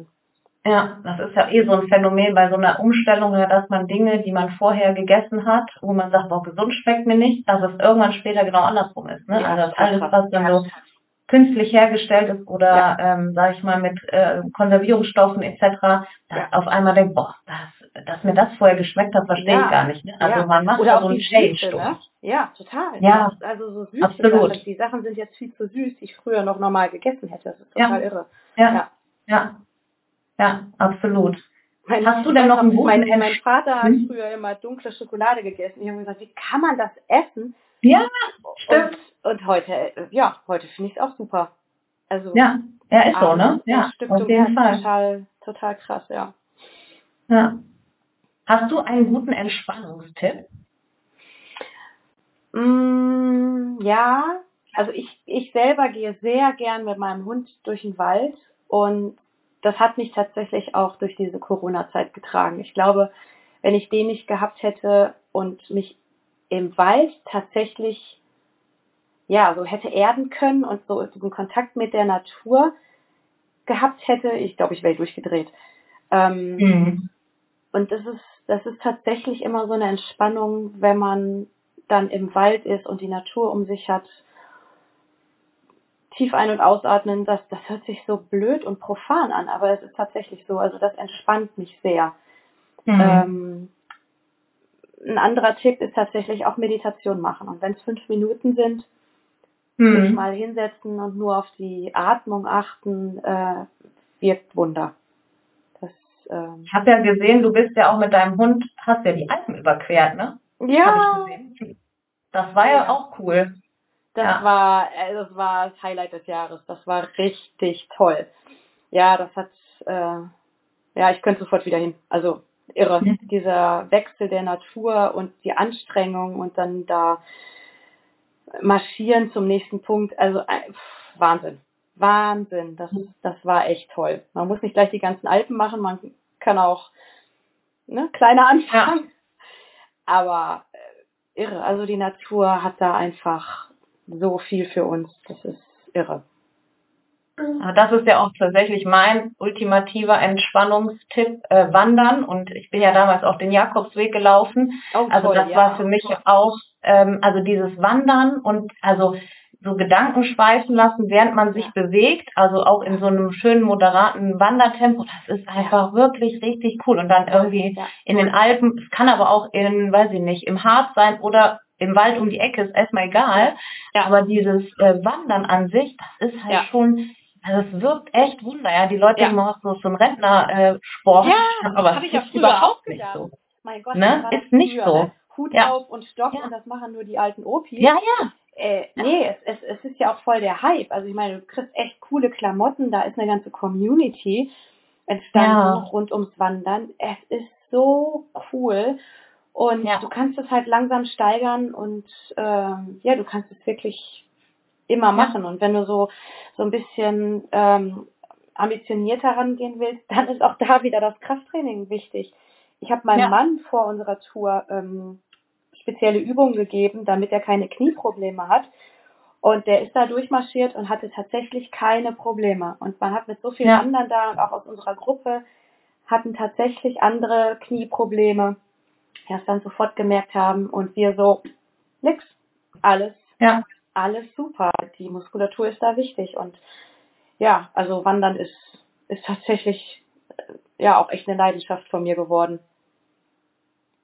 Ja, das ist ja eh so ein Phänomen bei so einer Umstellung, dass man Dinge, die man vorher gegessen hat, wo man sagt, boah, gesund schmeckt mir nicht, dass es irgendwann später genau andersrum ist. Ne? Ja, also alles, was dann so künstlich hergestellt ist oder, Ja. ähm, sag ich mal, mit äh, Konservierungsstoffen etc., dass Ja. auf einmal denkt, boah, das, dass mir das vorher geschmeckt hat, verstehe Ja. ich gar nicht. Ne? Also Ja. man macht Oder so einen Change ne? Ja, total. Ja. Also so süße Absolut. Sachen. Die Sachen sind jetzt viel zu süß, die ich früher noch normal gegessen hätte. Das ist Ja. total irre. Ja, Ja. ja, ja, absolut. Mein, Hast du denn noch einen guten mein, mein Vater hat früher immer dunkle Schokolade gegessen. Ich habe gesagt, wie kann man das essen? Ja, stimmt. Und, und heute, ja, heute finde ich es auch super. Also Ja, ja, ist so, ne? Ja, Stiftung auf jeden Fall. Total, total krass, ja. Ja. Hast du einen guten Entspannungstipp? Mm, ja, also ich, ich selber gehe sehr gern mit meinem Hund durch den Wald und das hat mich tatsächlich auch durch diese Corona-Zeit getragen. Ich glaube, wenn ich den nicht gehabt hätte und mich im Wald tatsächlich ja so hätte erden können und so so einen Kontakt mit der Natur gehabt hätte, ich glaube, ich wäre durchgedreht. Ähm, Mhm. und das ist, das ist tatsächlich immer so eine Entspannung, wenn man dann im Wald ist und die Natur um sich hat. Tief ein- und ausatmen, das, das hört sich so blöd und profan an, aber es ist tatsächlich so. Also das entspannt mich sehr. Mhm. Ähm, ein anderer Tipp ist tatsächlich auch Meditation machen. Und wenn es fünf Minuten sind, sich Mhm. mal hinsetzen und nur auf die Atmung achten, äh, wirkt Wunder. Ähm, Ich habe ja gesehen, du bist ja auch mit deinem Hund, hast ja die Alpen überquert, ne? ja. Das war ja, Ja. auch cool. Das Ja. war, äh, das war das Highlight des Jahres. Das war richtig toll. Ja, das hat, äh, ja, ich könnte sofort wieder hin. Also irre. Mhm. Dieser Wechsel der Natur und die Anstrengung und dann da marschieren zum nächsten Punkt. Also äh, pff, Wahnsinn. Wahnsinn. Das, das war echt toll. Man muss nicht gleich die ganzen Alpen machen, man kann auch ne, kleiner anfangen. Aber äh, irre. Also die Natur hat da einfach so viel für uns. Das ist irre. Aber Das ist ja auch tatsächlich mein ultimativer Entspannungstipp, äh, Wandern. Und ich bin ja damals auch den Jakobsweg gelaufen. Oh, Also toll, das ja. war für mich auch, ähm, also dieses Wandern und also so Gedanken schweifen lassen, während man sich bewegt, also auch in so einem schönen moderaten Wandertempo, das ist einfach wirklich richtig cool. Und dann irgendwie in den Alpen, es kann aber auch in, weiß ich nicht, im Harz sein oder im Wald um die Ecke, ist erstmal egal. Ja. Aber dieses äh, Wandern an sich, das ist halt Ja. schon, also es wirkt echt Wunder, ja. Die Leute Ja. denken immer, so so ein Rentner-Sport, äh. Ja, aber hab es ich ja überhaupt auch nicht gedacht. so. Mein Gott, Ne? das Ist nicht früher, so. Ne? Hut Ja. auf und Stopp Ja. und das machen nur die alten Opis. Ja, ja. Äh, nee, es, es, es ist ja auch voll der Hype. Also ich meine, du kriegst echt coole Klamotten, da ist eine ganze Community entstanden Ja. rund ums Wandern. Es ist so cool. Und Ja. du kannst es halt langsam steigern und ähm, ja, du kannst es wirklich immer machen. Und wenn du so, so ein bisschen ähm, ambitionierter rangehen willst, dann ist auch da wieder das Krafttraining wichtig. Ich habe meinem. Mann vor unserer Tour ähm, spezielle Übungen gegeben, damit er keine Knieprobleme hat. Und der ist da durchmarschiert und hatte tatsächlich keine Probleme. Und man hat mit so vielen Ja. anderen da und auch aus unserer Gruppe hatten tatsächlich andere Knieprobleme, die es dann sofort gemerkt haben und wir so, nix, alles, Ja. alles super. Die Muskulatur ist da wichtig und ja, also Wandern ist, ist tatsächlich äh, ja auch echt eine Leidenschaft von mir geworden.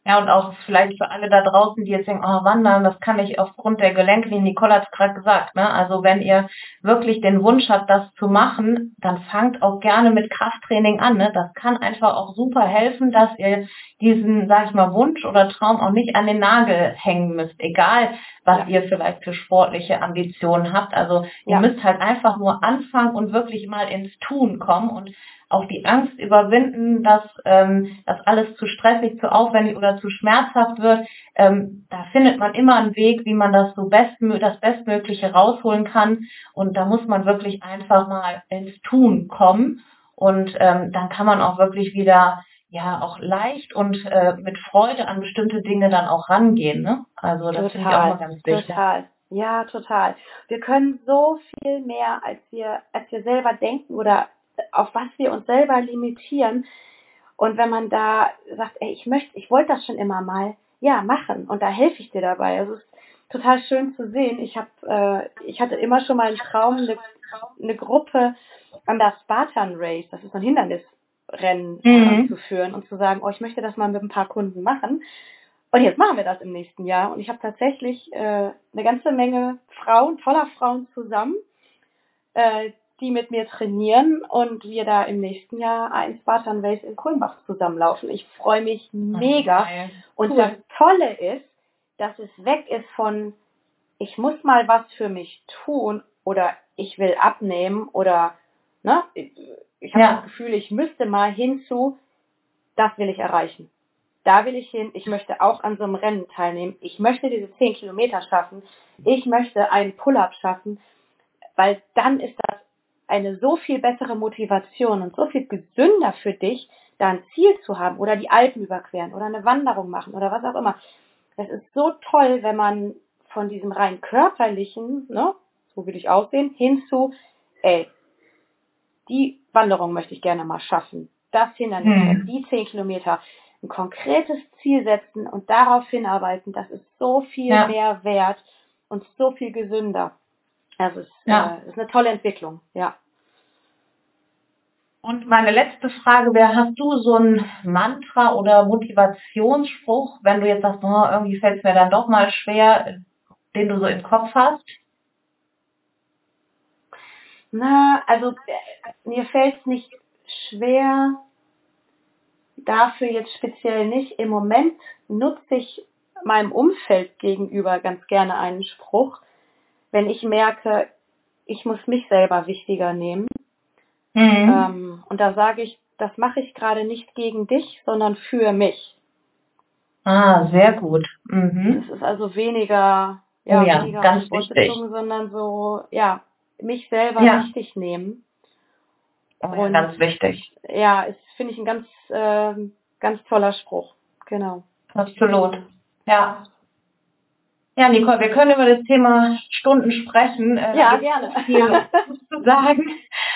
Ja, und auch vielleicht für alle da draußen, die jetzt denken, oh, wandern, das kann ich aufgrund der Gelenke, wie Nicole hat es gerade gesagt, ne? Also wenn ihr wirklich den Wunsch habt, das zu machen, dann fangt auch gerne mit Krafttraining an, ne? Das kann einfach auch super helfen, dass ihr diesen, sag ich mal, Wunsch oder Traum auch nicht an den Nagel hängen müsst, egal was Ja. ihr vielleicht für sportliche Ambitionen habt. Also ihr Ja. müsst halt einfach nur anfangen und wirklich mal ins Tun kommen und auch die Angst überwinden, dass ähm, das alles zu stressig, zu aufwendig oder zu schmerzhaft wird. Ähm, da findet man immer einen Weg, wie man das so bestmö das Bestmögliche rausholen kann. Und da muss man wirklich einfach mal ins Tun kommen. Und ähm, dann kann man auch wirklich wieder ja auch leicht und äh, mit Freude an bestimmte Dinge dann auch rangehen. Ne? Also das finde ich auch mal ganz wichtig. Total. Ja, total. Wir können so viel mehr, als wir, als wir selber denken oder auf was wir uns selber limitieren. Und wenn man da sagt, ey, ich möchte, ich wollte das schon immer mal, ja, machen. Und da helfe ich dir dabei. Also es ist total schön zu sehen. Ich habe, äh, ich hatte immer schon mal einen Traum, eine, eine Gruppe an der Spartan Race, das ist ein Hindernisrennen mhm. zu führen und zu sagen, oh, ich möchte das mal mit ein paar Kunden machen. Und jetzt machen wir das im nächsten Jahr. Und ich habe tatsächlich äh, eine ganze Menge Frauen, toller Frauen zusammen, äh, die mit mir trainieren und wir da im nächsten Jahr ein Spartan Race in Kulmbach zusammenlaufen. Ich freue mich mega. Okay. Und cool. das Tolle ist, dass es weg ist von, ich muss mal was für mich tun oder ich will abnehmen oder ne, ich habe ja. das Gefühl, ich müsste mal hinzu, das will ich erreichen. Da will ich hin, ich möchte auch an so einem Rennen teilnehmen, ich möchte diese 10 Kilometer schaffen, ich möchte einen Pull-up schaffen, weil dann ist das eine so viel bessere Motivation und so viel gesünder für dich, da ein Ziel zu haben oder die Alpen überqueren oder eine Wanderung machen oder was auch immer. Es ist so toll, wenn man von diesem rein körperlichen, ne, so will ich aussehen, hin zu, ey, die Wanderung möchte ich gerne mal schaffen. Das Hindernis, hm. die zehn Kilometer, ein konkretes Ziel setzen und darauf hinarbeiten, das ist so viel ja. mehr wert und so viel gesünder. Also es ja. äh, ist eine tolle Entwicklung, ja. Und meine letzte Frage wäre, hast du so ein Mantra oder Motivationsspruch, wenn du jetzt sagst, oh, irgendwie fällt es mir dann doch mal schwer, den du so im Kopf hast? Na, also mir fällt es nicht schwer, dafür jetzt speziell nicht. Im Moment nutze ich meinem Umfeld gegenüber ganz gerne einen Spruch, wenn ich merke, ich muss mich selber wichtiger nehmen Mhm. Ähm, und da sage ich, das mache ich gerade nicht gegen dich, sondern für mich. Ah, sehr gut. Mhm. Das ist also weniger, ja, ja weniger ganz wichtig. sondern so, ja, mich selber ja. wichtig nehmen. Oh, und, ganz wichtig. Ja, ist, finde ich, ein ganz, äh, ganz toller Spruch. Genau. Absolut. Ja. Ja, Nicole, wir können über das Thema Stunden sprechen. Äh, ja, gerne. Viel zu sagen.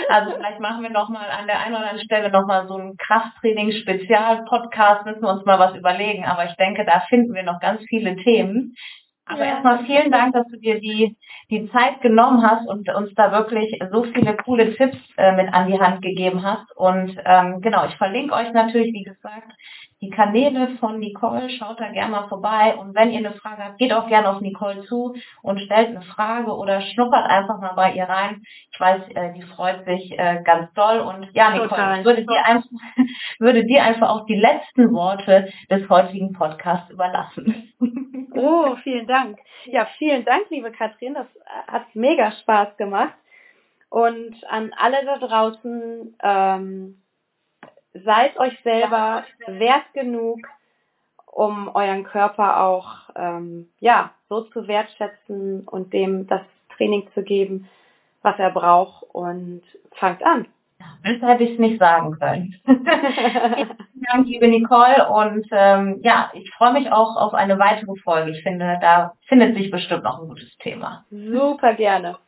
Also vielleicht machen wir nochmal an der einen oder anderen Stelle nochmal so einen Krafttraining-Spezial-Podcast, müssen wir uns mal was überlegen. Aber ich denke, da finden wir noch ganz viele Themen. Aber ja. erstmal vielen Dank, dass du dir die, die Zeit genommen hast und uns da wirklich so viele coole Tipps äh, mit an die Hand gegeben hast. Und ähm, genau, ich verlinke euch natürlich, wie gesagt, die Kanäle von Nicole, schaut da gerne mal vorbei. Und wenn ihr eine Frage habt, geht auch gerne auf Nicole zu und stellt eine Frage oder schnuppert einfach mal bei ihr rein. Ich weiß, äh, die freut sich äh, ganz doll. Und ja, Nicole, würde dir, einfach, würde dir einfach auch die letzten Worte des heutigen Podcasts überlassen. Oh, vielen Dank. Ja, vielen Dank, liebe Katrin. Das hat mega Spaß gemacht. Und an alle da draußen, ähm, seid euch selber wert genug, um euren Körper auch ähm, ja so zu wertschätzen und dem das Training zu geben, was er braucht und fangt an. Besser hätte ich es nicht sagen können. Vielen Dank, liebe Nicole. Und ähm, ja, ich freue mich auch auf eine weitere Folge. Ich finde, da findet sich bestimmt noch ein gutes Thema. Super gerne.